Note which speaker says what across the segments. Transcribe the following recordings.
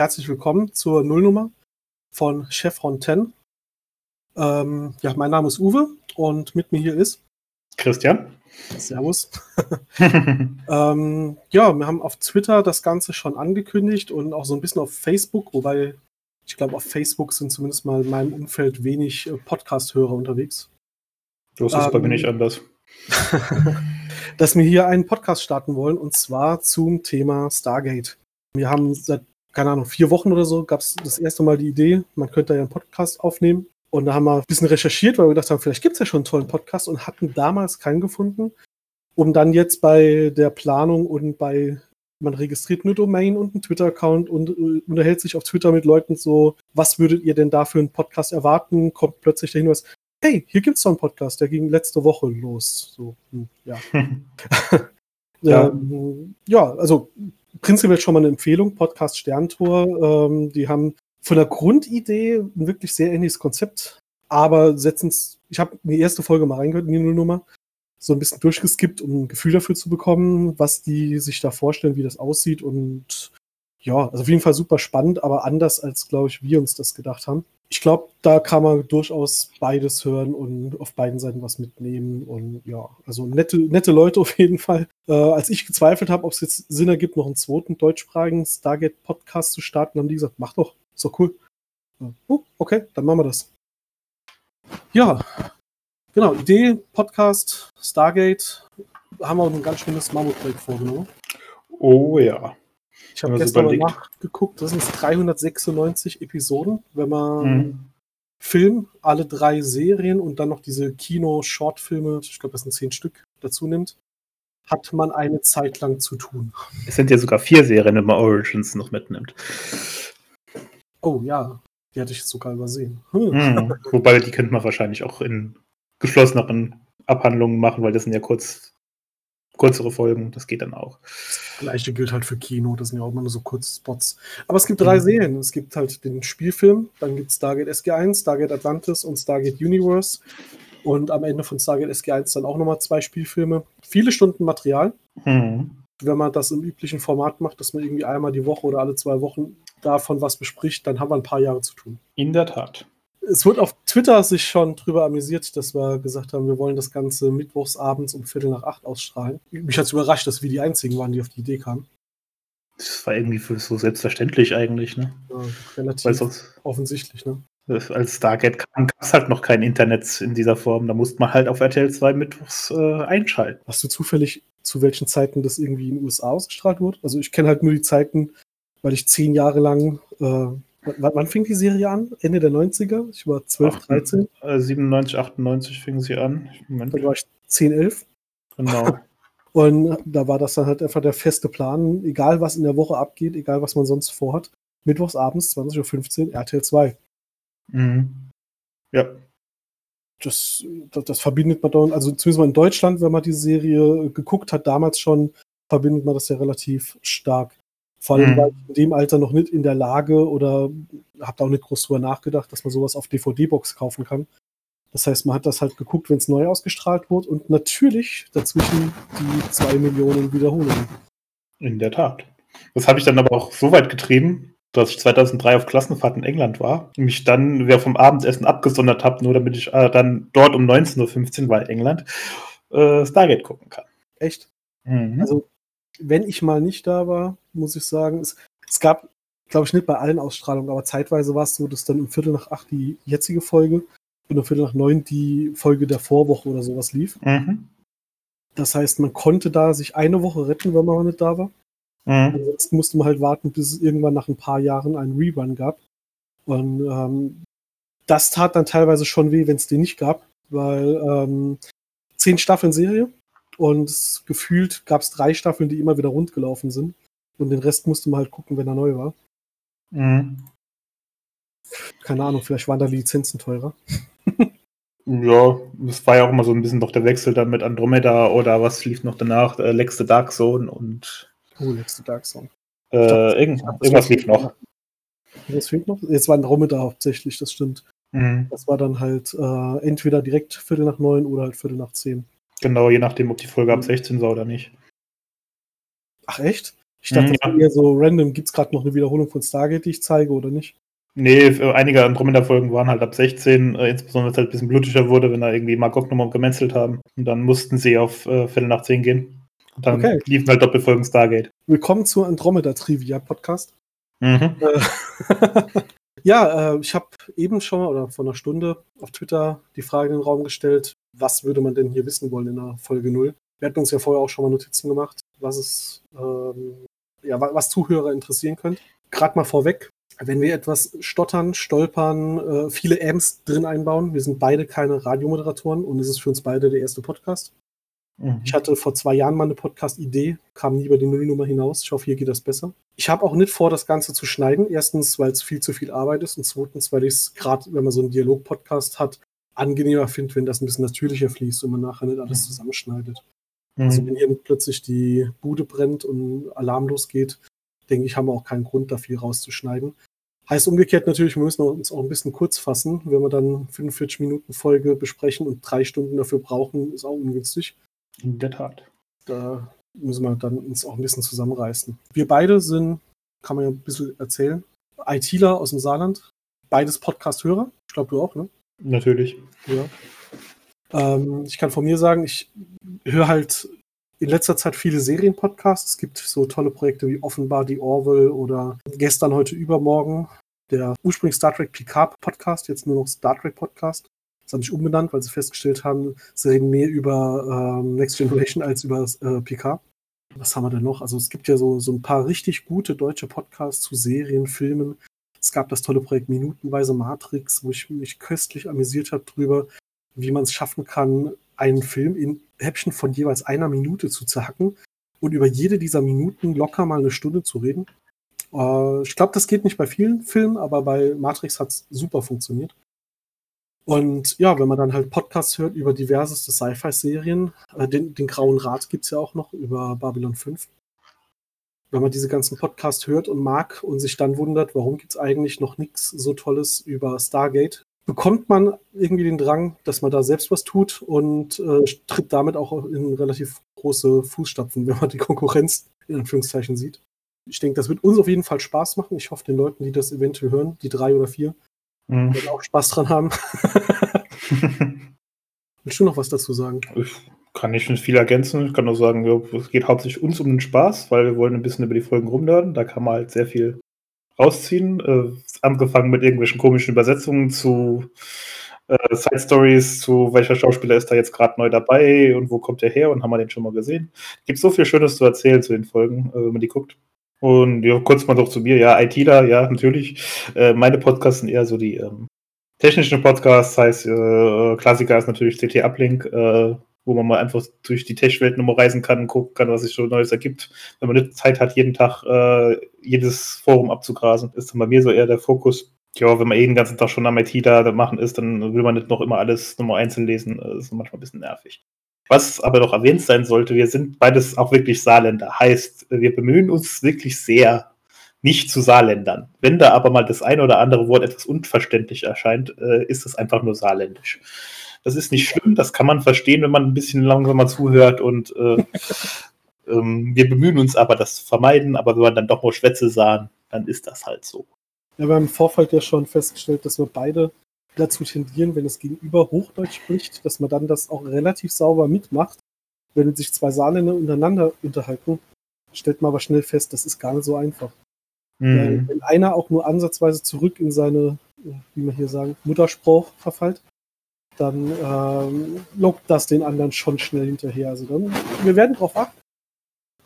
Speaker 1: herzlich willkommen zur Nullnummer von Chevron 10. Ähm, ja, mein Name ist Uwe und mit mir hier ist
Speaker 2: Christian.
Speaker 1: Servus. ähm, ja, wir haben auf Twitter das Ganze schon angekündigt und auch so ein bisschen auf Facebook, wobei ich glaube, auf Facebook sind zumindest mal in meinem Umfeld wenig äh, Podcast-Hörer unterwegs.
Speaker 2: Das ist ähm, bei mir nicht anders.
Speaker 1: dass wir hier einen Podcast starten wollen und zwar zum Thema Stargate. Wir haben seit, keine Ahnung, vier Wochen oder so gab es das erste Mal die Idee, man könnte ja einen Podcast aufnehmen. Und da haben wir ein bisschen recherchiert, weil wir gedacht haben, vielleicht gibt es ja schon einen tollen Podcast und hatten damals keinen gefunden. Um dann jetzt bei der Planung und bei, man registriert eine Domain und einen Twitter-Account und äh, unterhält sich auf Twitter mit Leuten so, was würdet ihr denn da für einen Podcast erwarten? Kommt plötzlich der Hinweis, hey, hier gibt es doch einen Podcast, der ging letzte Woche los. So, hm, ja. ja. Ähm, ja, also prinzipiell schon mal eine Empfehlung, Podcast Sterntor. Ähm, die haben von der Grundidee ein wirklich sehr ähnliches Konzept, aber setzen es, ich habe die erste Folge mal reingehört in die Nullnummer, so ein bisschen durchgeskippt, um ein Gefühl dafür zu bekommen, was die sich da vorstellen, wie das aussieht und ja, also auf jeden Fall super spannend, aber anders als, glaube ich, wir uns das gedacht haben. Ich glaube, da kann man durchaus beides hören und auf beiden Seiten was mitnehmen. Und ja, also nette, nette Leute auf jeden Fall. Äh, als ich gezweifelt habe, ob es jetzt Sinn ergibt, noch einen zweiten deutschsprachigen Stargate-Podcast zu starten, haben die gesagt, mach doch, ist doch cool. Oh, okay, dann machen wir das. Ja, genau, Idee, Podcast, Stargate, haben wir ein ganz schönes Mammutprojekt vorgenommen.
Speaker 2: Oh ja.
Speaker 1: Ich habe gestern mal nachgeguckt, das sind 396 Episoden, wenn man mhm. Film, alle drei Serien und dann noch diese Kino-Shortfilme, ich glaube, das sind zehn Stück, dazu nimmt, hat man eine Zeit lang zu tun.
Speaker 2: Es sind ja sogar vier Serien, wenn man Origins noch mitnimmt.
Speaker 1: Oh ja, die hatte ich sogar übersehen.
Speaker 2: Hm. Mhm. Wobei, die könnte man wahrscheinlich auch in geschlosseneren Abhandlungen machen, weil das sind ja kurz kürzere Folgen, das geht dann auch.
Speaker 1: Das gleiche gilt halt für Kino, das sind ja auch immer nur so kurze Spots. Aber es gibt drei mhm. Serien. Es gibt halt den Spielfilm, dann gibt es Stargate SG1, Stargate Atlantis und Stargate Universe. Und am Ende von Stargate SG1 dann auch nochmal zwei Spielfilme. Viele Stunden Material. Mhm. Wenn man das im üblichen Format macht, dass man irgendwie einmal die Woche oder alle zwei Wochen davon was bespricht, dann haben wir ein paar Jahre zu tun.
Speaker 2: In der Tat
Speaker 1: es wird auf Twitter sich schon drüber amüsiert, dass wir gesagt haben, wir wollen das Ganze mittwochsabends um Viertel nach acht ausstrahlen. Mich hat es überrascht, dass wir die einzigen waren, die auf die Idee kamen.
Speaker 2: Das war irgendwie so selbstverständlich eigentlich, ne?
Speaker 1: Ja, relativ sonst, offensichtlich, ne?
Speaker 2: Als Stargate kam, gab es halt noch kein Internet in dieser Form. Da musste man halt auf RTL 2 mittwochs äh, einschalten.
Speaker 1: Hast du zufällig, zu welchen Zeiten das irgendwie in den USA ausgestrahlt wurde? Also ich kenne halt nur die Zeiten, weil ich zehn Jahre lang äh, W wann fing die Serie an? Ende der 90er? Ich war 12, 13.
Speaker 2: Äh, 97, 98 fing sie an.
Speaker 1: Moment. Da war ich 10, 11.
Speaker 2: Genau.
Speaker 1: Und da war das dann halt einfach der feste Plan, egal was in der Woche abgeht, egal was man sonst vorhat. Mittwochs abends, 20.15 Uhr, RTL 2.
Speaker 2: Mhm. Ja.
Speaker 1: Das, das, das, verbindet man dann, also zumindest mal in Deutschland, wenn man die Serie geguckt hat, damals schon, verbindet man das ja relativ stark. Vor allem mhm. war ich in dem Alter noch nicht in der Lage oder habe da auch nicht groß drüber nachgedacht, dass man sowas auf DVD-Box kaufen kann. Das heißt, man hat das halt geguckt, wenn es neu ausgestrahlt wurde und natürlich dazwischen die zwei Millionen Wiederholungen.
Speaker 2: In der Tat. Das habe ich dann aber auch so weit getrieben, dass ich 2003 auf Klassenfahrt in England war, mich dann wer vom Abendessen abgesondert habe, nur damit ich äh, dann dort um 19.15 Uhr, weil England, äh, Stargate gucken kann.
Speaker 1: Echt? Mhm. Also wenn ich mal nicht da war, muss ich sagen, es, es gab, glaube ich, nicht bei allen Ausstrahlungen, aber zeitweise war es so, dass dann um Viertel nach acht die jetzige Folge und um Viertel nach neun die Folge der Vorwoche oder sowas lief. Mhm. Das heißt, man konnte da sich eine Woche retten, wenn man mal nicht da war. Mhm. Ansonsten musste man halt warten, bis es irgendwann nach ein paar Jahren einen Rerun gab. Und ähm, das tat dann teilweise schon weh, wenn es den nicht gab, weil ähm, zehn Staffeln Serie, und gefühlt gab es drei Staffeln, die immer wieder rund gelaufen sind. Und den Rest musste man halt gucken, wenn er neu war. Mhm. Keine Ahnung, vielleicht waren da die Lizenzen teurer.
Speaker 2: ja, es war ja auch immer so ein bisschen noch der Wechsel dann mit Andromeda oder was lief noch danach? Äh, Lex the Dark Zone und.
Speaker 1: Oh, Lex the Dark Zone.
Speaker 2: Äh, dachte, irgend, irgendwas lief noch.
Speaker 1: Was fehlt noch? Jetzt war Andromeda hauptsächlich, das stimmt. Mhm. Das war dann halt äh, entweder direkt Viertel nach neun oder halt Viertel nach zehn.
Speaker 2: Genau, je nachdem, ob die Folge ab 16 war oder nicht.
Speaker 1: Ach echt? Ich dachte, mhm, ja. eher so random, gibt es gerade noch eine Wiederholung von Stargate, die ich zeige oder nicht?
Speaker 2: Nee, einige Andromeda-Folgen waren halt ab 16, äh, insbesondere wenn es halt ein bisschen blutiger wurde, wenn da irgendwie Markov nochmal gemenzelt haben. Und dann mussten sie auf äh, Viertel nach 10 gehen. Und dann okay. liefen halt Doppelfolgen Stargate.
Speaker 1: Willkommen zur Andromeda-Trivia-Podcast. Mhm. Äh, ja, äh, ich habe eben schon oder vor einer Stunde auf Twitter die Frage in den Raum gestellt, was würde man denn hier wissen wollen in der Folge 0? Wir hatten uns ja vorher auch schon mal Notizen gemacht, was es, ähm, ja, was Zuhörer interessieren könnte. Gerade mal vorweg, wenn wir etwas stottern, stolpern, äh, viele Amps drin einbauen, wir sind beide keine Radiomoderatoren und es ist für uns beide der erste Podcast. Mhm. Ich hatte vor zwei Jahren mal eine Podcast-Idee, kam nie über die Nullnummer hinaus. Ich hoffe, hier geht das besser. Ich habe auch nicht vor, das Ganze zu schneiden. Erstens, weil es viel zu viel Arbeit ist und zweitens, weil ich es gerade, wenn man so einen Dialog-Podcast hat, angenehmer finde, wenn das ein bisschen natürlicher fließt und man nachher nicht alles zusammenschneidet. Mhm. Also wenn hier plötzlich die Bude brennt und Alarm losgeht, denke ich, haben wir auch keinen Grund, da viel rauszuschneiden. Heißt umgekehrt natürlich, wir müssen uns auch ein bisschen kurz fassen. Wenn wir dann 45 Minuten Folge besprechen und drei Stunden dafür brauchen, ist auch ungünstig.
Speaker 2: In der Tat.
Speaker 1: Da müssen wir dann uns auch ein bisschen zusammenreißen. Wir beide sind, kann man ja ein bisschen erzählen, ITler aus dem Saarland. Beides Podcast-Hörer. Ich glaube, du auch, ne?
Speaker 2: Natürlich.
Speaker 1: Ja. Ähm, ich kann von mir sagen, ich höre halt in letzter Zeit viele Serienpodcasts. Es gibt so tolle Projekte wie Offenbar die Orwell oder gestern, heute, übermorgen. Der ursprünglich Star Trek Picard Podcast, jetzt nur noch Star Trek Podcast. Das haben sich umbenannt, weil sie festgestellt haben, sie reden mehr über ähm, Next Generation als über äh, Picard. Was haben wir denn noch? Also es gibt ja so, so ein paar richtig gute deutsche Podcasts zu Serien, Filmen. Es gab das tolle Projekt Minutenweise Matrix, wo ich mich köstlich amüsiert habe drüber, wie man es schaffen kann, einen Film in Häppchen von jeweils einer Minute zu zerhacken und über jede dieser Minuten locker mal eine Stunde zu reden. Äh, ich glaube, das geht nicht bei vielen Filmen, aber bei Matrix hat es super funktioniert. Und ja, wenn man dann halt Podcasts hört über diverseste Sci-Fi-Serien, äh, den, den Grauen Rat gibt es ja auch noch über Babylon 5. Wenn man diese ganzen Podcasts hört und mag und sich dann wundert, warum gibt es eigentlich noch nichts so Tolles über Stargate, bekommt man irgendwie den Drang, dass man da selbst was tut und äh, tritt damit auch in relativ große Fußstapfen, wenn man die Konkurrenz in Anführungszeichen sieht. Ich denke, das wird uns auf jeden Fall Spaß machen. Ich hoffe, den Leuten, die das eventuell hören, die drei oder vier, mhm. werden auch Spaß dran haben. Willst du noch was dazu sagen?
Speaker 2: Ich kann nicht viel ergänzen. Ich kann nur sagen, es geht hauptsächlich uns um den Spaß, weil wir wollen ein bisschen über die Folgen rumnörden. Da kann man halt sehr viel rausziehen. Äh, angefangen mit irgendwelchen komischen Übersetzungen zu äh, Side Stories, zu welcher Schauspieler ist da jetzt gerade neu dabei und wo kommt er her und haben wir den schon mal gesehen. Gibt so viel Schönes zu erzählen zu den Folgen, äh, wenn man die guckt. Und ja, kurz mal doch zu mir. Ja, ITler, ja, natürlich. Äh, meine Podcasts sind eher so die ähm, technischen Podcasts, heißt äh, Klassiker ist natürlich CT Uplink, äh, wo man mal einfach durch die Tech-Welt nochmal reisen kann und gucken kann, was sich so Neues ergibt. Wenn man nicht Zeit hat, jeden Tag äh, jedes Forum abzugrasen, ist dann bei mir so eher der Fokus. Ja, wenn man eh den ganzen Tag schon am IT da machen ist, dann will man nicht noch immer alles nochmal einzeln lesen. Das ist manchmal ein bisschen nervig. Was aber noch erwähnt sein sollte, wir sind beides auch wirklich Saarländer. Heißt, wir bemühen uns wirklich sehr, nicht zu Saarländern. Wenn da aber mal das eine oder andere Wort etwas unverständlich erscheint, äh, ist es einfach nur saarländisch. Das ist nicht schlimm, das kann man verstehen, wenn man ein bisschen langsamer zuhört und äh, ähm, wir bemühen uns aber, das zu vermeiden, aber wenn wir dann doch nur Schwätze sahen, dann ist das halt so.
Speaker 1: Ja, wir haben im Vorfeld ja schon festgestellt, dass wir beide dazu tendieren, wenn das Gegenüber Hochdeutsch spricht, dass man dann das auch relativ sauber mitmacht. Wenn sich zwei Saarländer untereinander unterhalten, stellt man aber schnell fest, das ist gar nicht so einfach. Mhm. Wenn einer auch nur ansatzweise zurück in seine, wie man hier sagen, Mutterspruch verfällt, dann ähm, lockt das den anderen schon schnell hinterher. Also dann, wir werden drauf achten.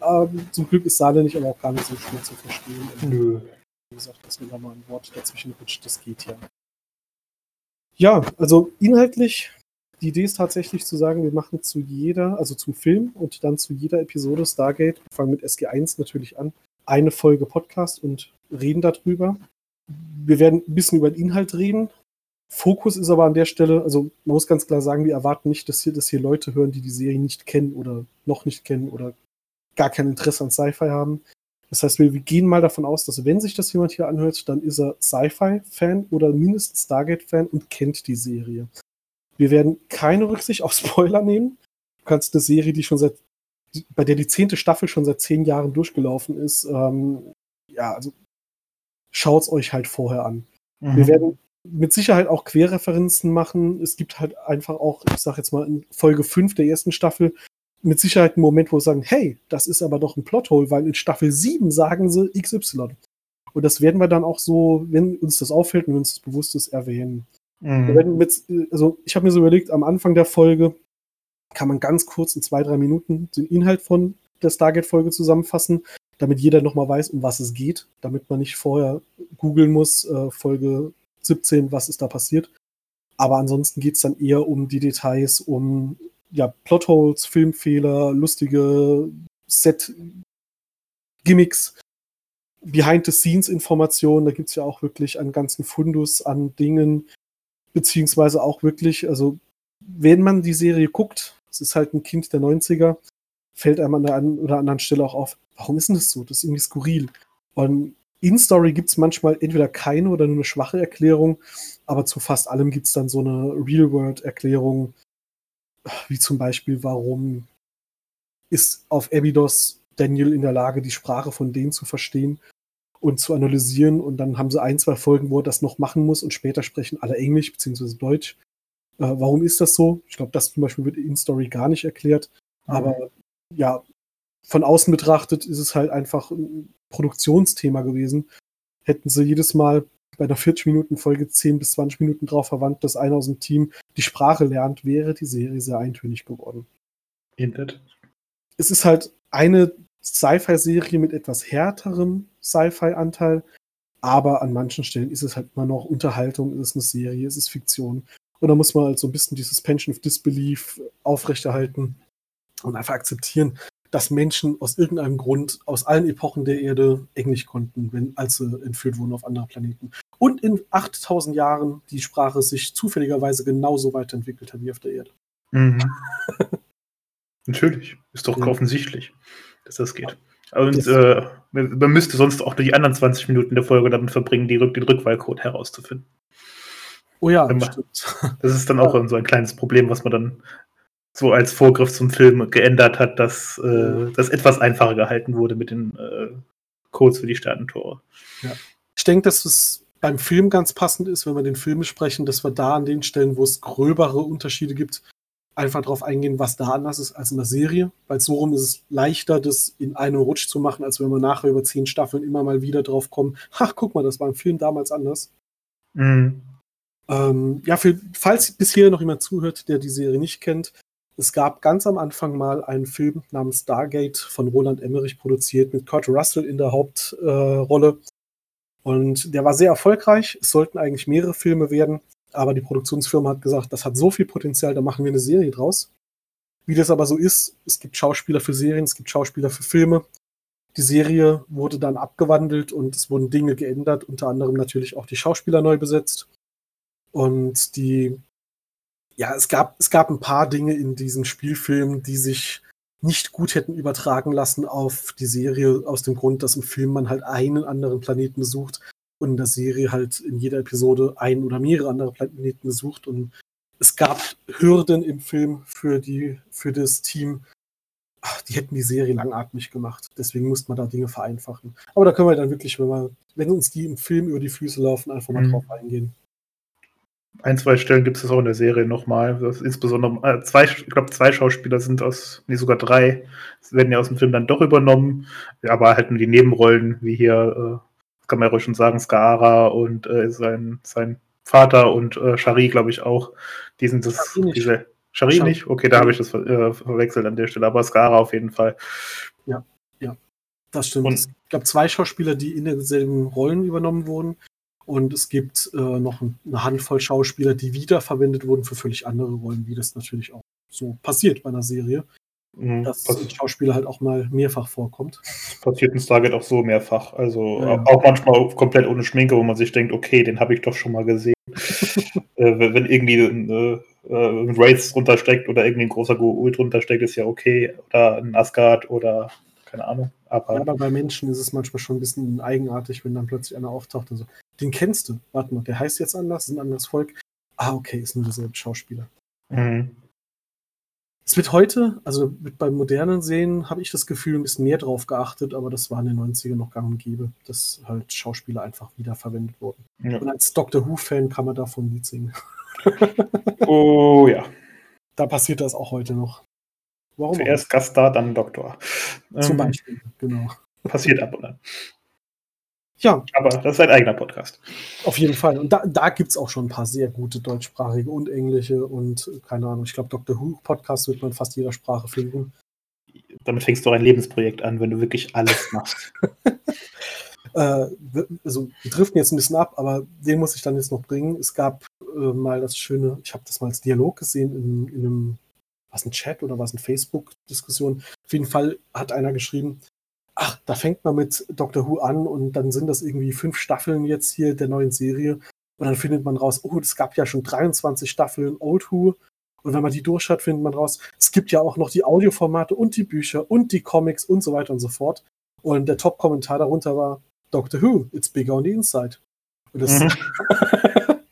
Speaker 1: Ähm, zum Glück ist Saale nicht aber auch gar nicht so schwer zu verstehen. Nö. Wie gesagt, dass mir da mal ein Wort dazwischen rutscht, das geht ja. Ja, also inhaltlich, die Idee ist tatsächlich zu sagen, wir machen zu jeder, also zum Film und dann zu jeder Episode Stargate, wir fangen mit SG1 natürlich an, eine Folge Podcast und reden darüber. Wir werden ein bisschen über den Inhalt reden, Fokus ist aber an der Stelle, also man muss ganz klar sagen, wir erwarten nicht, dass hier, dass hier Leute hören, die die Serie nicht kennen oder noch nicht kennen oder gar kein Interesse an Sci-Fi haben. Das heißt, wir, gehen mal davon aus, dass wenn sich das jemand hier anhört, dann ist er Sci-Fi-Fan oder mindestens Stargate-Fan und kennt die Serie. Wir werden keine Rücksicht auf Spoiler nehmen. Du kannst eine Serie, die schon seit bei der die zehnte Staffel schon seit zehn Jahren durchgelaufen ist, ähm, ja, also schaut's euch halt vorher an. Mhm. Wir werden mit Sicherheit auch Querreferenzen machen. Es gibt halt einfach auch, ich sag jetzt mal in Folge 5 der ersten Staffel, mit Sicherheit einen Moment, wo sie sagen, hey, das ist aber doch ein Plothole, weil in Staffel 7 sagen sie XY. Und das werden wir dann auch so, wenn uns das auffällt und wenn uns das bewusst ist, erwähnen. Mhm. Mit, also ich habe mir so überlegt, am Anfang der Folge kann man ganz kurz in zwei, drei Minuten den Inhalt von der Stargate-Folge zusammenfassen, damit jeder nochmal weiß, um was es geht, damit man nicht vorher googeln muss, äh, Folge 17, was ist da passiert. Aber ansonsten geht es dann eher um die Details, um ja, Plotholes, Filmfehler, lustige Set-Gimmicks, Behind-the-Scenes-Informationen. Da gibt es ja auch wirklich einen ganzen Fundus an Dingen, beziehungsweise auch wirklich, also wenn man die Serie guckt, es ist halt ein Kind der 90er, fällt einem an der einen oder anderen Stelle auch auf, warum ist denn das so? Das ist irgendwie skurril. Und in Story gibt es manchmal entweder keine oder nur eine schwache Erklärung, aber zu fast allem gibt es dann so eine Real-World-Erklärung, wie zum Beispiel, warum ist auf Abydos Daniel in der Lage, die Sprache von denen zu verstehen und zu analysieren. Und dann haben sie ein, zwei Folgen, wo er das noch machen muss und später sprechen alle Englisch bzw. Deutsch. Äh, warum ist das so? Ich glaube, das zum Beispiel wird in Story gar nicht erklärt. Mhm. Aber ja, von außen betrachtet ist es halt einfach ein Produktionsthema gewesen. Hätten sie jedes Mal bei einer 40-Minuten-Folge 10 bis 20 Minuten drauf verwandt, dass einer aus dem Team die Sprache lernt, wäre die Serie sehr eintönig geworden.
Speaker 2: Indeed.
Speaker 1: Es ist halt eine Sci-Fi-Serie mit etwas härterem Sci-Fi-Anteil, aber an manchen Stellen ist es halt immer noch Unterhaltung, ist es eine Serie, ist es Fiktion. Und da muss man halt so ein bisschen die Suspension of Disbelief aufrechterhalten und einfach akzeptieren, dass Menschen aus irgendeinem Grund aus allen Epochen der Erde Englisch konnten, wenn, als sie entführt wurden auf andere Planeten. Und in 8000 Jahren die Sprache sich zufälligerweise genauso weiterentwickelt hat wie auf der Erde.
Speaker 2: Mhm. Natürlich, ist doch ja. offensichtlich, dass das geht. Und äh, man müsste sonst auch die anderen 20 Minuten der Folge damit verbringen, die, den Rückwahlcode herauszufinden.
Speaker 1: Oh ja,
Speaker 2: man, das ist dann auch ja. so ein kleines Problem, was man dann so als Vorgriff zum Film geändert hat, dass äh, das etwas einfacher gehalten wurde mit den äh, Codes für die Sternentore.
Speaker 1: Ja. Ich denke, dass es beim Film ganz passend ist, wenn wir den Film besprechen, dass wir da an den Stellen, wo es gröbere Unterschiede gibt, einfach darauf eingehen, was da anders ist als in der Serie. Weil so rum ist es leichter, das in einem Rutsch zu machen, als wenn wir nachher über zehn Staffeln immer mal wieder drauf kommen. Ach, guck mal, das war im Film damals anders. Mhm. Ähm, ja, für, falls bisher noch jemand zuhört, der die Serie nicht kennt, es gab ganz am Anfang mal einen Film namens Stargate von Roland Emmerich produziert mit Kurt Russell in der Hauptrolle. Äh, und der war sehr erfolgreich. Es sollten eigentlich mehrere Filme werden, aber die Produktionsfirma hat gesagt, das hat so viel Potenzial, da machen wir eine Serie draus. Wie das aber so ist, es gibt Schauspieler für Serien, es gibt Schauspieler für Filme. Die Serie wurde dann abgewandelt und es wurden Dinge geändert, unter anderem natürlich auch die Schauspieler neu besetzt. Und die ja, es gab, es gab ein paar Dinge in diesem Spielfilm, die sich nicht gut hätten übertragen lassen auf die Serie, aus dem Grund, dass im Film man halt einen anderen Planeten besucht und in der Serie halt in jeder Episode einen oder mehrere andere Planeten besucht. Und es gab Hürden im Film für, die, für das Team, Ach, die hätten die Serie langatmig gemacht. Deswegen musste man da Dinge vereinfachen. Aber da können wir dann wirklich, wenn, wir, wenn uns die im Film über die Füße laufen, einfach mal mhm. drauf eingehen
Speaker 2: ein, zwei Stellen gibt es auch in der Serie nochmal. Insbesondere äh, zwei, ich glaube, zwei Schauspieler sind aus, nee, sogar drei, werden ja aus dem Film dann doch übernommen, aber halt nur die Nebenrollen, wie hier, äh, kann man ja ruhig schon sagen, Skara und äh, sein, sein Vater und äh, Shari, glaube ich, auch. Die sind das, Shari nicht. diese. Shari, Shari. nicht? Okay, da habe ich das ver äh, verwechselt an der Stelle, aber Skara auf jeden Fall.
Speaker 1: Ja, ja. Das stimmt. Und, es gab zwei Schauspieler, die in denselben Rollen übernommen wurden. Und es gibt äh, noch eine Handvoll Schauspieler, die wiederverwendet wurden für völlig andere Rollen, wie das natürlich auch so passiert bei einer Serie. Mhm, dass ein Schauspieler halt auch mal mehrfach vorkommt.
Speaker 2: Passiert in Stargate auch so mehrfach. Also ja. auch manchmal komplett ohne Schminke, wo man sich denkt, okay, den habe ich doch schon mal gesehen. äh, wenn irgendwie äh, ein Wraith drunter steckt oder irgendwie ein großer Goul drunter steckt, ist ja okay. Oder ein Asgard oder keine Ahnung.
Speaker 1: Aber, ja, aber bei Menschen ist es manchmal schon ein bisschen eigenartig, wenn dann plötzlich einer auftaucht und so, den kennst du. Warte mal, der heißt jetzt anders, ist ein anderes Volk. Ah, okay, ist nur derselbe Schauspieler. Mhm. Es wird heute, also mit, beim modernen Sehen, habe ich das Gefühl, ein bisschen mehr drauf geachtet, aber das war in den 90ern noch gang und gäbe, dass halt Schauspieler einfach wiederverwendet wurden.
Speaker 2: Ja.
Speaker 1: Und als Doctor Who-Fan kann man davon Lied singen.
Speaker 2: Oh ja.
Speaker 1: Da passiert das auch heute noch. Warum?
Speaker 2: Zuerst Gaststar, dann Doktor.
Speaker 1: Zum
Speaker 2: Ähm,
Speaker 1: Beispiel, genau.
Speaker 2: Passiert ab und an.
Speaker 1: Ja,
Speaker 2: Aber das ist ein eigener Podcast.
Speaker 1: auf jeden Fall. Und da, da gibt es auch schon ein paar sehr gute deutschsprachige und englische und keine Ahnung, ich glaube, Doctor Who-Podcast wird man in fast jeder Sprache finden.
Speaker 2: Damit fängst du ein Lebensprojekt an, wenn du wirklich alles machst.
Speaker 1: Äh, also, wir driften jetzt ein bisschen ab, aber den muss ich dann jetzt noch bringen. Es gab äh, mal das schöne, ich habe das mal als Dialog gesehen in, in einem, was ein Chat oder was ein Facebook-Diskussion. Auf jeden Fall hat einer geschrieben, ach, da fängt man mit Doctor Who an und dann sind das irgendwie fünf Staffeln jetzt hier der neuen Serie. Und dann findet man raus, oh, es gab ja schon 23 Staffeln Old Who. Und wenn man die durchschaut, findet man raus, es gibt ja auch noch die Audioformate und die Bücher und die Comics und so weiter und so fort. Und der Top-Kommentar darunter war, Doctor Who, it's bigger on the inside. Und das,
Speaker 2: Mhm.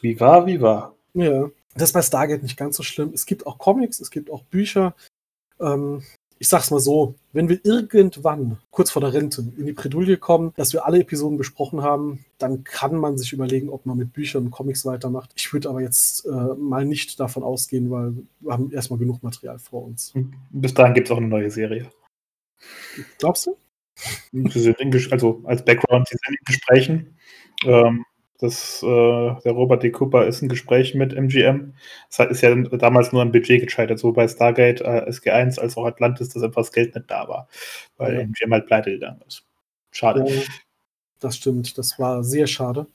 Speaker 2: Wie war, wie war.
Speaker 1: ja, das ist bei Stargate nicht ganz so schlimm. Es gibt auch Comics, es gibt auch Bücher. Ähm, ich sag's mal so, wenn wir irgendwann kurz vor der Rente in die Bredouille kommen, dass wir alle Episoden besprochen haben, dann kann man sich überlegen, ob man mit Büchern und Comics weitermacht. Ich würde aber jetzt äh, mal nicht davon ausgehen, weil wir haben erstmal genug Material vor uns.
Speaker 2: Bis dahin gibt es auch eine neue Serie.
Speaker 1: Glaubst du?
Speaker 2: Also als Background, sie sind in Gesprächen. Ähm, das, äh, der Robert D. Cooper ist in Gesprächen mit MGM. Das ist ja damals nur am Budget gescheitert, so bei Stargate, äh, SG1 als auch Atlantis, dass einfach das Geld nicht da war, weil
Speaker 1: Ja.
Speaker 2: MGM halt pleite gegangen ist. Schade.
Speaker 1: Ja, das stimmt. Das war sehr schade.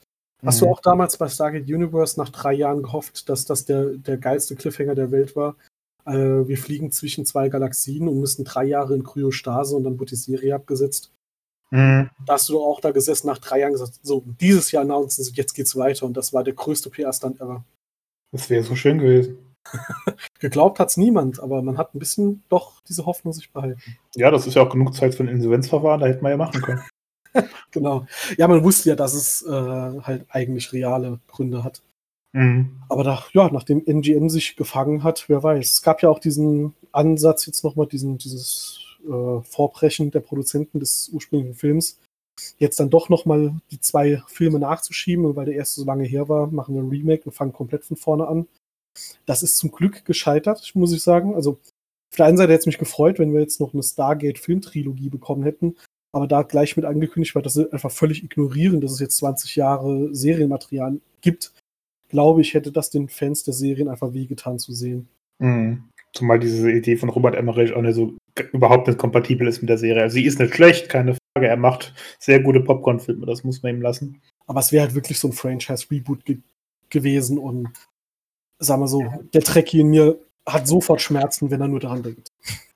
Speaker 1: Hast du
Speaker 2: Mhm.
Speaker 1: auch damals bei Stargate Universe nach drei Jahren gehofft, dass das der, der geilste Cliffhanger der Welt war? Äh, wir fliegen zwischen zwei Galaxien und müssen drei Jahre in Kryostase und dann wird die Serie abgesetzt.
Speaker 2: Mhm.
Speaker 1: Da hast du auch da gesessen nach drei Jahren gesagt, so, dieses Jahr announcen sie, jetzt geht's weiter und das war der größte PR-Stand ever.
Speaker 2: Das wäre so schön gewesen.
Speaker 1: Geglaubt hat's niemand, aber man hat ein bisschen doch diese Hoffnung sich behalten.
Speaker 2: Ja, das ist ja auch genug Zeit für ein Insolvenzverfahren, da hätten wir ja machen können.
Speaker 1: Genau. Ja, man wusste ja, dass es äh, halt eigentlich reale Gründe hat.
Speaker 2: Mhm.
Speaker 1: Aber da, ja, nachdem NGM sich gefangen hat, wer weiß. Es gab ja auch diesen Ansatz jetzt nochmal, diesen, dieses äh, Vorbrechen der Produzenten des ursprünglichen Films, jetzt dann doch nochmal die zwei Filme nachzuschieben, weil der erste so lange her war, machen wir ein Remake und fangen komplett von vorne an. Das ist zum Glück gescheitert, muss ich sagen. Also auf der einen Seite hätte es mich gefreut, wenn wir jetzt noch eine Stargate-Filmtrilogie bekommen hätten, aber da gleich mit angekündigt war, dass sie einfach völlig ignorieren, dass es jetzt 20 Jahre Serienmaterial gibt, glaube ich, hätte das den Fans der Serien einfach wehgetan zu sehen.
Speaker 2: Mhm. Zumal diese Idee von Robert Emmerich auch nicht so überhaupt nicht kompatibel ist mit der Serie. Also sie ist nicht schlecht, keine Frage. Er macht sehr gute Popcorn-Filme, das muss man ihm lassen.
Speaker 1: Aber es wäre halt wirklich so ein Franchise-Reboot ge gewesen und sagen wir so, der Trekkie in mir hat sofort Schmerzen, wenn er nur daran denkt.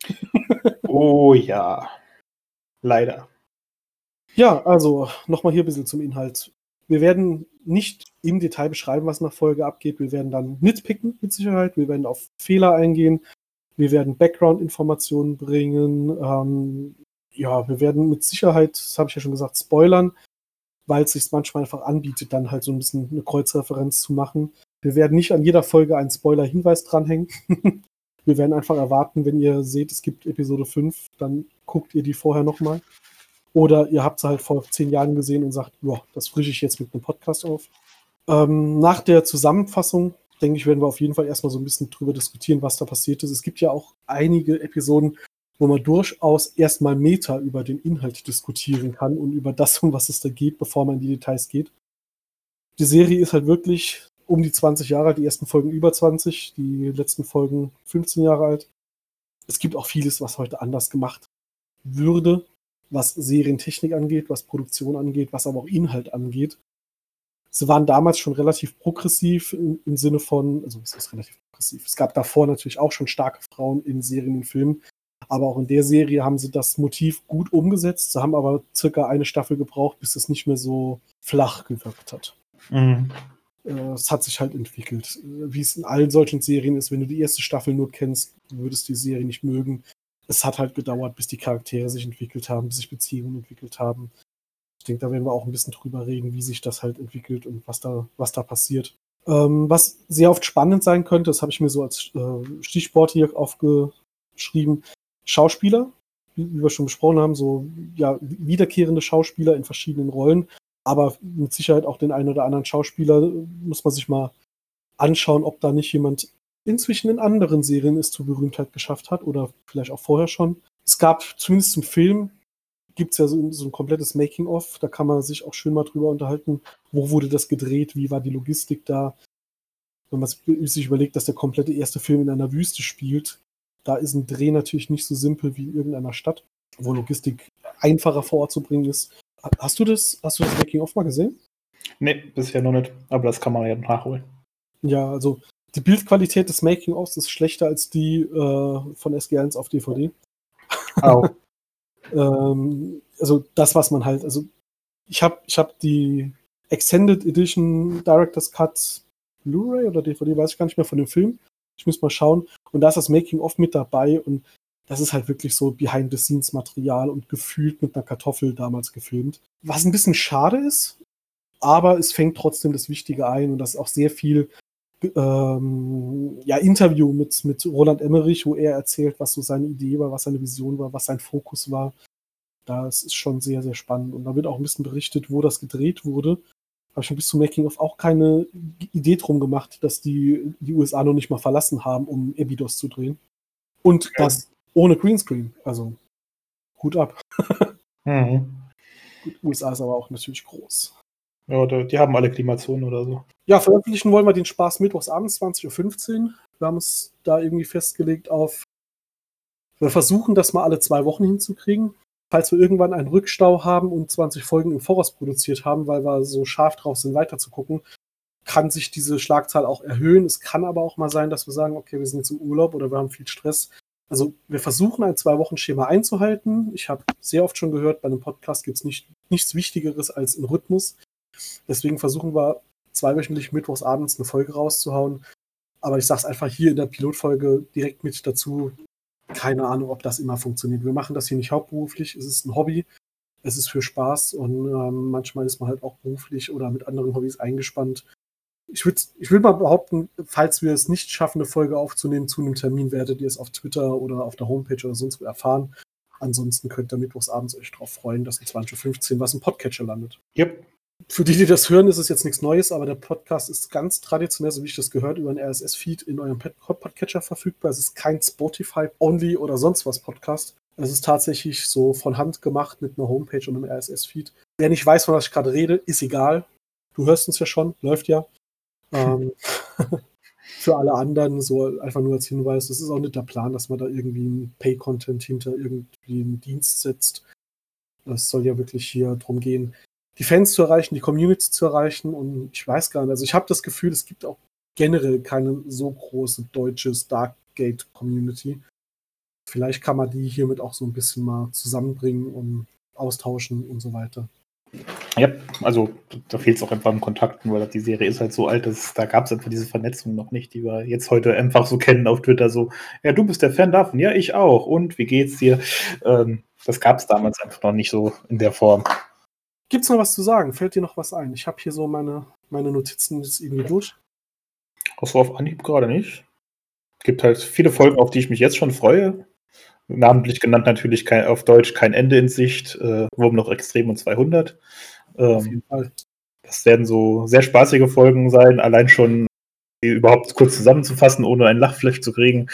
Speaker 2: Oh ja. Leider.
Speaker 1: Ja, also nochmal hier ein bisschen zum Inhalt. Wir werden nicht im Detail beschreiben, was nach Folge abgeht. Wir werden dann nitpicken mit Sicherheit. Wir werden auf Fehler eingehen. Wir werden Background-Informationen bringen. Ähm, ja, wir werden mit Sicherheit, das habe ich ja schon gesagt, spoilern, weil es sich manchmal einfach anbietet, dann halt so ein bisschen eine Kreuzreferenz zu machen. Wir werden nicht an jeder Folge einen Spoiler-Hinweis dranhängen. wir werden einfach erwarten, wenn ihr seht, es gibt Episode 5, dann guckt ihr die vorher nochmal. Oder ihr habt sie halt vor zehn Jahren gesehen und sagt, ja, das frische ich jetzt mit einem Podcast auf. Ähm, nach der Zusammenfassung, denke ich, werden wir auf jeden Fall erstmal so ein bisschen drüber diskutieren, was da passiert ist. Es gibt ja auch einige Episoden, wo man durchaus erstmal Meta über den Inhalt diskutieren kann und über das, um was es da geht, bevor man in die Details geht. Die Serie ist halt wirklich um die 20 Jahre alt, die ersten Folgen über 20, die letzten Folgen 15 Jahre alt. Es gibt auch vieles, was heute anders gemacht würde, was Serientechnik angeht, was Produktion angeht, was aber auch Inhalt angeht. Sie waren damals schon relativ progressiv im, im Sinne von, also es ist relativ progressiv. Es gab davor natürlich auch schon starke Frauen in Serien und Filmen, aber auch in der Serie haben sie das Motiv gut umgesetzt. Sie haben aber circa eine Staffel gebraucht, bis es nicht mehr so flach gewirkt hat.
Speaker 2: Mhm.
Speaker 1: Äh, Es hat sich halt entwickelt. Wie es in allen solchen Serien ist, wenn du die erste Staffel nur kennst, würdest du die Serie nicht mögen. Es hat halt gedauert, bis die Charaktere sich entwickelt haben, bis sich Beziehungen entwickelt haben. Ich denke, da werden wir auch ein bisschen drüber reden, wie sich das halt entwickelt und was da, was da passiert. Ähm, was sehr oft spannend sein könnte, das habe ich mir so als äh, Stichwort hier aufgeschrieben, Schauspieler, wie, wie wir schon besprochen haben, so ja, wiederkehrende Schauspieler in verschiedenen Rollen, aber mit Sicherheit auch den einen oder anderen Schauspieler muss man sich mal anschauen, ob da nicht jemand inzwischen in anderen Serien es zur Berühmtheit geschafft hat oder vielleicht auch vorher schon. Es gab zumindest zum Film gibt es ja so, so, ein komplettes Making-of, da kann man sich auch schön mal drüber unterhalten, wo wurde das gedreht, wie war die Logistik da. Wenn man sich überlegt, dass der komplette erste Film in einer Wüste spielt, da ist ein Dreh natürlich nicht so simpel wie in irgendeiner Stadt, wo Logistik einfacher vor Ort zu bringen ist. Hast du das, hast du das Making-of mal gesehen?
Speaker 2: Nee, bisher noch nicht, aber das kann man ja nachholen.
Speaker 1: Ja, also die Bildqualität des Making-ofs ist schlechter als die äh, von SG1 auf DVD.
Speaker 2: Auch.
Speaker 1: ähm, also das, was man halt, also ich habe ich hab die Extended Edition Director's Cut Blu-ray oder DVD, weiß ich gar nicht mehr von dem Film. Ich muss mal schauen. Und da ist das Making-of mit dabei und das ist halt wirklich so Behind-the-Scenes-Material und gefühlt mit einer Kartoffel damals gefilmt. Was ein bisschen schade ist, aber es fängt trotzdem das Wichtige ein und das ist auch sehr viel ähm, ja, Interview mit, mit Roland Emmerich, wo er erzählt, was so seine Idee war, was seine Vision war, was sein Fokus war. Das ist schon sehr, sehr spannend. Und da wird auch ein bisschen berichtet, wo das gedreht wurde. Habe ich bis zum Making-of auch keine Idee drum gemacht, dass die die USA noch nicht mal verlassen haben, um Abydos zu drehen. Und ja. das ohne Greenscreen. Also Hut ab. mhm. Gut, USA ist aber auch natürlich groß.
Speaker 2: Ja, die haben alle Klimazonen oder so.
Speaker 1: Ja, veröffentlichen wollen wir den Spaß mittwochs abends 20.15 Uhr. Wir haben es da irgendwie festgelegt auf. Wir versuchen das mal alle zwei Wochen hinzukriegen. Falls wir irgendwann einen Rückstau haben und 20 Folgen im Voraus produziert haben, weil wir so scharf drauf sind, weiter zu gucken, kann sich diese Schlagzahl auch erhöhen. Es kann aber auch mal sein, dass wir sagen, okay, wir sind jetzt im Urlaub oder wir haben viel Stress. Also wir versuchen ein Zwei-Wochen-Schema einzuhalten. Ich habe sehr oft schon gehört, bei einem Podcast gibt es nicht, nichts Wichtigeres als ein Rhythmus. Deswegen versuchen wir zweiwöchentlich mittwochs abends eine Folge rauszuhauen. Aber ich sage es einfach hier in der Pilotfolge direkt mit dazu. Keine Ahnung, ob das immer funktioniert. Wir machen das hier nicht hauptberuflich. Es ist ein Hobby. Es ist für Spaß und ähm, manchmal ist man halt auch beruflich oder mit anderen Hobbys eingespannt. Ich würde ich würd mal behaupten, falls wir es nicht schaffen, eine Folge aufzunehmen zu einem Termin, werdet ihr es auf Twitter oder auf der Homepage oder sonst wo erfahren. Ansonsten könnt ihr mittwochs abends euch darauf freuen, dass um 20.15 Uhr was im Podcatcher landet.
Speaker 2: Yep
Speaker 1: für die, die das hören, ist es jetzt nichts Neues, aber der Podcast ist ganz traditionell, so wie ich das gehört, über einen RSS-Feed in eurem Podcatcher verfügbar. Es ist kein Spotify-only oder sonst was Podcast. Es ist tatsächlich so von Hand gemacht mit einer Homepage und einem RSS-Feed. Wer nicht weiß, von was ich gerade rede, ist egal. Du hörst uns ja schon, läuft ja. Ähm, für alle anderen so einfach nur als Hinweis, das ist auch nicht der Plan, dass man da irgendwie ein Pay-Content hinter irgendwie einen Dienst setzt. Es soll ja wirklich hier drum gehen, die Fans zu erreichen, die Community zu erreichen. Und ich weiß gar nicht, also ich habe das Gefühl, es gibt auch generell keine so große deutsche Stargate-Community. Vielleicht kann man die hiermit auch so ein bisschen mal zusammenbringen und austauschen und so weiter.
Speaker 2: Ja, also da fehlt es auch einfach an Kontakten, weil die Serie ist halt so alt, dass da gab es einfach diese Vernetzung noch nicht, die wir jetzt heute einfach so kennen auf Twitter. So, ja, du bist der Fan davon, ja, ich auch. Und wie geht's dir? Ähm, das gab es damals einfach noch nicht so in der Form.
Speaker 1: Gibt es noch was zu sagen? Fällt dir noch was ein? Ich habe hier so meine, meine Notizen jetzt irgendwie durch.
Speaker 2: Auch so auf Anhieb gerade nicht. Es gibt halt viele Folgen, auf die ich mich jetzt schon freue. Namentlich genannt natürlich kein, auf Deutsch kein Ende in Sicht, äh, Wurm noch Extrem und 200. Ähm, auf jeden Fall. Das werden so sehr spaßige Folgen sein, allein schon die überhaupt kurz zusammenzufassen, ohne ein Lachflash zu kriegen.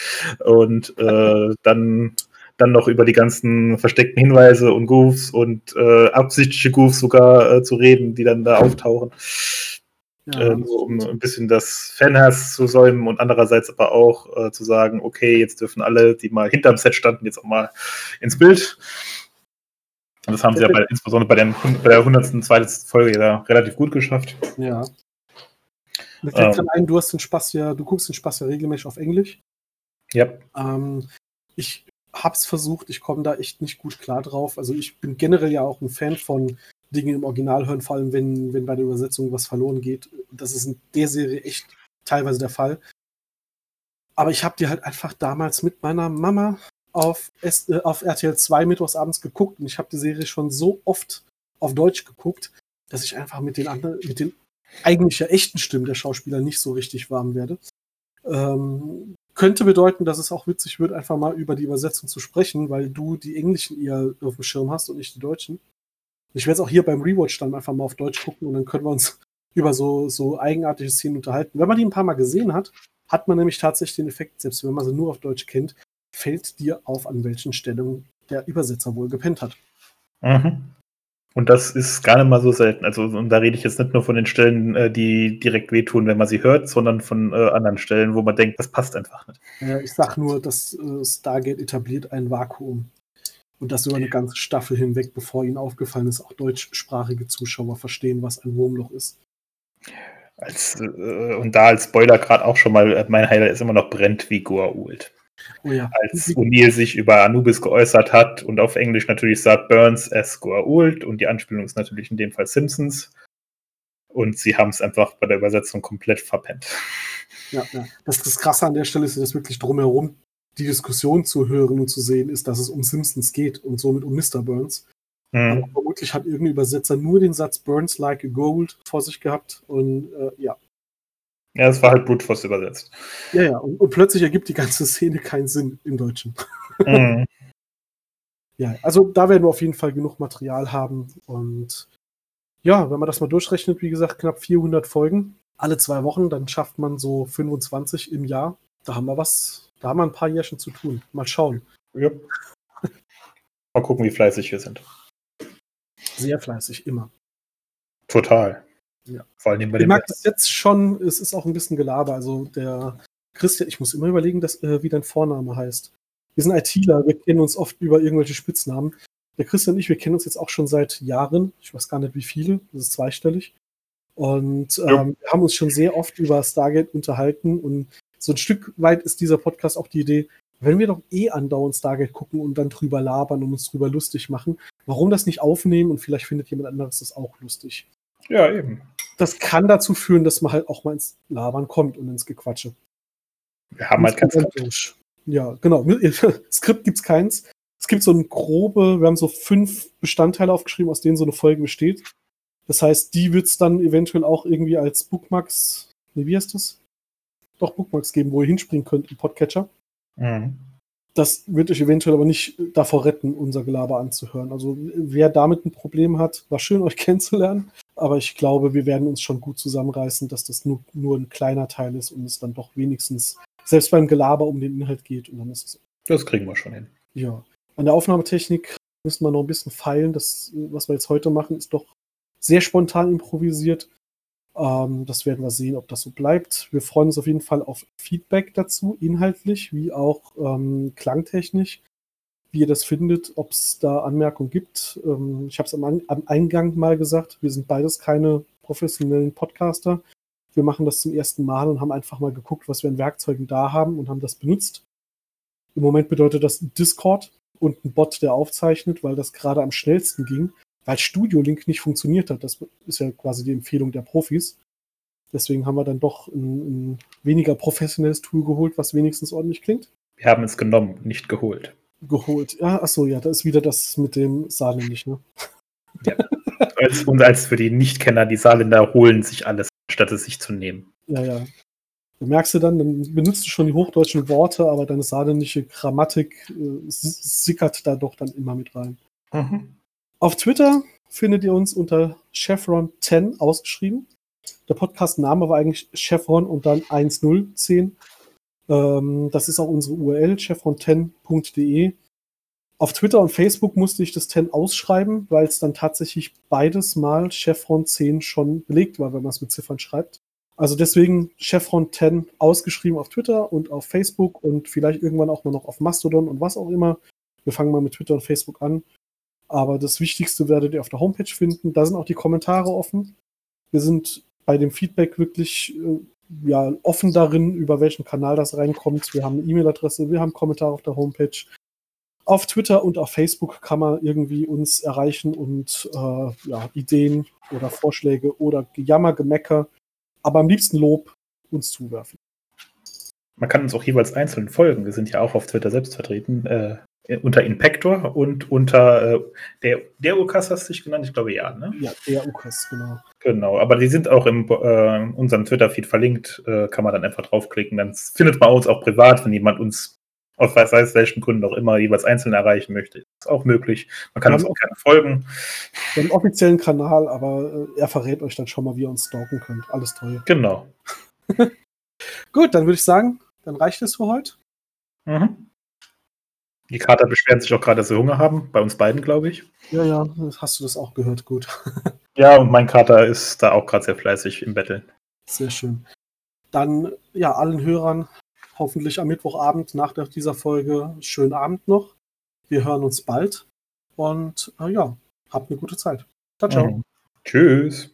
Speaker 2: Und äh, dann dann noch über die ganzen versteckten Hinweise und Goofs und äh, absichtliche Goofs sogar äh, zu reden, die dann da auftauchen. Ja, äh, um ein bisschen das Fanherz zu säumen und andererseits aber auch äh, zu sagen, okay, jetzt dürfen alle, die mal hinterm Set standen, jetzt auch mal ins Bild. Und das haben sie ja bei, insbesondere bei, den, bei der 100. zweiten Folge ja relativ gut geschafft.
Speaker 1: Ja. Mir fällt ähm, ein, du hast den Spaß ja, du guckst den Spaß ja regelmäßig auf Englisch.
Speaker 2: Ja.
Speaker 1: Ähm, ich hab's versucht, ich komme da echt nicht gut klar drauf. Also ich bin generell ja auch ein Fan von Dingen im Original hören, vor allem wenn, wenn bei der Übersetzung was verloren geht. Das ist in der Serie echt teilweise der Fall. Aber ich habe die halt einfach damals mit meiner Mama auf, S äh, auf RTL 2 mittwochs abends geguckt und ich habe die Serie schon so oft auf Deutsch geguckt, dass ich einfach mit den anderen, mit den eigentlich ja echten Stimmen der Schauspieler nicht so richtig warm werde. Ähm, könnte bedeuten, dass es auch witzig wird, einfach mal über die Übersetzung zu sprechen, weil du die englischen eher auf dem Schirm hast und nicht die deutschen. Ich werde es auch hier beim Rewatch dann einfach mal auf Deutsch gucken und dann können wir uns über so, so eigenartige Szenen unterhalten. Wenn man die ein paar Mal gesehen hat, hat man nämlich tatsächlich den Effekt, selbst wenn man sie nur auf Deutsch kennt, fällt dir auf, an welchen Stellen der Übersetzer wohl gepennt hat.
Speaker 2: Mhm. Und das ist gar nicht mal so selten. Also, und da rede ich jetzt nicht nur von den Stellen, äh, die direkt wehtun, wenn man sie hört, sondern von äh, anderen Stellen, wo man denkt, das passt einfach nicht.
Speaker 1: Ja, ich sag nur, dass äh, Stargate etabliert ein Vakuum. Und das über eine ganze Staffel hinweg, bevor ihnen aufgefallen ist, auch deutschsprachige Zuschauer verstehen, was ein Wurmloch ist.
Speaker 2: Als, äh, und da als Spoiler gerade auch schon mal, mein Highlight ist immer noch brennt wie Goa'uld. Oh ja. Als O'Neill sich über Anubis geäußert hat und auf Englisch natürlich sagt Burns as Goa'uld und die Anspielung ist natürlich in dem Fall Simpsons. Und sie haben es einfach bei der Übersetzung komplett verpennt.
Speaker 1: Ja, ja. Das, das Krasse an der Stelle ist, dass wirklich drumherum die Diskussion zu hören und zu sehen ist, dass es um Simpsons geht und somit um Mr. Burns. Mhm. Aber vermutlich hat irgendein Übersetzer nur den Satz Burns like a gold vor sich gehabt und äh, ja.
Speaker 2: Ja, es war halt Brute Force übersetzt.
Speaker 1: Ja, ja, und, und, plötzlich ergibt die ganze Szene keinen Sinn im Deutschen. Mhm. ja, also da werden wir auf jeden Fall genug Material haben und ja, wenn man das mal durchrechnet, wie gesagt, knapp 400 Folgen, alle zwei Wochen, dann schafft man so 25 im Jahr. Da haben wir was, da haben wir ein paar Jährchen zu tun. Mal schauen. Ja.
Speaker 2: Mal gucken, wie fleißig wir sind.
Speaker 1: Sehr fleißig, immer.
Speaker 2: Total.
Speaker 1: Ja. Vor allem bei Ich mag das jetzt schon, es ist auch ein bisschen Gelaber. Also der Christian, ich muss immer überlegen, dass, äh, wie dein Vorname heißt. Wir sind ITler, wir kennen uns oft über irgendwelche Spitznamen. Der Christian und ich, wir kennen uns jetzt auch schon seit Jahren. Ich weiß gar nicht, wie viele. Das ist zweistellig. Und ähm, ja. wir haben uns schon sehr oft über Stargate unterhalten. Und so ein Stück weit ist dieser Podcast auch die Idee, wenn wir doch eh andauernd Stargate gucken und dann drüber labern und uns drüber lustig machen, warum das nicht aufnehmen und vielleicht findet jemand anderes das auch lustig.
Speaker 2: Ja, eben.
Speaker 1: Das kann dazu führen, dass man halt auch mal ins Labern kommt und ins Gequatsche.
Speaker 2: Wir haben halt kein Skript.
Speaker 1: Ja, genau. Skript gibt es keins. Es gibt so eine grobe, wir haben so fünf Bestandteile aufgeschrieben, aus denen so eine Folge besteht. Das heißt, die wird es dann eventuell auch irgendwie als Bookmarks, nee, wie heißt das? Doch Bookmarks geben, wo ihr hinspringen könnt im Podcatcher. Mhm. Das wird euch eventuell aber nicht davor retten, unser Gelaber anzuhören. Also wer damit ein Problem hat, war schön, euch kennenzulernen. Aber ich glaube, wir werden uns schon gut zusammenreißen, dass das nur, nur ein kleiner Teil ist und es dann doch wenigstens selbst beim Gelaber um den Inhalt geht. Und dann ist es.
Speaker 2: Das kriegen wir schon hin.
Speaker 1: Ja. An der Aufnahmetechnik müssen wir noch ein bisschen feilen. Das, was wir jetzt heute machen, ist doch sehr spontan improvisiert. Ähm, das werden wir sehen, ob das so bleibt. Wir freuen uns auf jeden Fall auf Feedback dazu, inhaltlich wie auch ähm, klangtechnisch, wie ihr das findet, ob es da Anmerkungen gibt. Ähm, ich habe es am, am, Eingang mal gesagt, wir sind beides keine professionellen Podcaster. Wir machen das zum ersten Mal und haben einfach mal geguckt, was wir an Werkzeugen da haben und haben das benutzt. Im Moment bedeutet das Discord und ein Bot, der aufzeichnet, weil das gerade am schnellsten ging weil Studio Link nicht funktioniert hat. Das ist ja quasi die Empfehlung der Profis. Deswegen haben wir dann doch ein, ein weniger professionelles Tool geholt, was wenigstens ordentlich klingt.
Speaker 2: Wir haben es genommen, nicht geholt.
Speaker 1: Geholt. Ja, achso, ja, da ist wieder das mit dem Saarländisch, ne?
Speaker 2: Ja. als, und als für die Nichtkenner, die Saarländer holen sich alles, statt es sich zu nehmen.
Speaker 1: Ja, ja. Da merkst du dann, dann benutzt du schon die hochdeutschen Worte, aber deine saarländische Grammatik äh, sickert da doch dann immer mit rein. Mhm. Auf Twitter findet ihr uns unter Chevron10 ausgeschrieben. Der Podcast-Name war eigentlich Chevron und dann 1010. Ähm, das ist auch unsere URL, chevron10.de. Auf Twitter und Facebook musste ich das 10 ausschreiben, weil es dann tatsächlich beides mal Chevron 10 schon belegt war, wenn man es mit Ziffern schreibt. Also deswegen Chevron 10 ausgeschrieben auf Twitter und auf Facebook und vielleicht irgendwann auch mal noch auf Mastodon und was auch immer. Wir fangen mal mit Twitter und Facebook an. Aber das Wichtigste werdet ihr auf der Homepage finden. Da sind auch die Kommentare offen. Wir sind bei dem Feedback wirklich äh, ja, offen darin, über welchen Kanal das reinkommt. Wir haben eine E-Mail-Adresse, wir haben Kommentare auf der Homepage. Auf Twitter und auf Facebook kann man irgendwie uns erreichen und äh, ja, Ideen oder Vorschläge oder Gejammer, Gemecker, aber am liebsten Lob uns zuwerfen.
Speaker 2: Man kann uns auch jeweils einzeln folgen. Wir sind ja auch auf Twitter selbst vertreten. Äh, unter Inpector und unter äh, der, der Ukas hast du dich genannt? Ich glaube ja, ne?
Speaker 1: Ja, der Ukas, genau.
Speaker 2: Genau, aber die sind auch in äh, unserem Twitter-Feed verlinkt, äh, kann man dann einfach draufklicken. Dann findet man uns auch privat, wenn jemand uns aus weiß, weiß welchen Gründen auch immer jeweils einzeln erreichen möchte. Ist auch möglich. Man kann uns auch gerne folgen.
Speaker 1: Wir haben einen offiziellen Kanal, aber äh, er verrät euch dann schon mal, wie ihr uns stalken könnt. Alles toll.
Speaker 2: Genau.
Speaker 1: Gut, dann würde ich sagen, dann reicht es für heute.
Speaker 2: Mhm. Die Kater beschweren sich auch gerade, dass sie Hunger haben. Bei uns beiden, glaube ich.
Speaker 1: Ja, ja, hast du das auch gehört. Gut.
Speaker 2: ja, und mein Kater ist da auch gerade sehr fleißig im Betteln.
Speaker 1: Sehr schön. Dann, ja, allen Hörern hoffentlich am Mittwochabend nach dieser Folge schönen Abend noch. Wir hören uns bald und äh, ja, habt eine gute Zeit.
Speaker 2: Ciao, ciao. Mhm. Tschüss.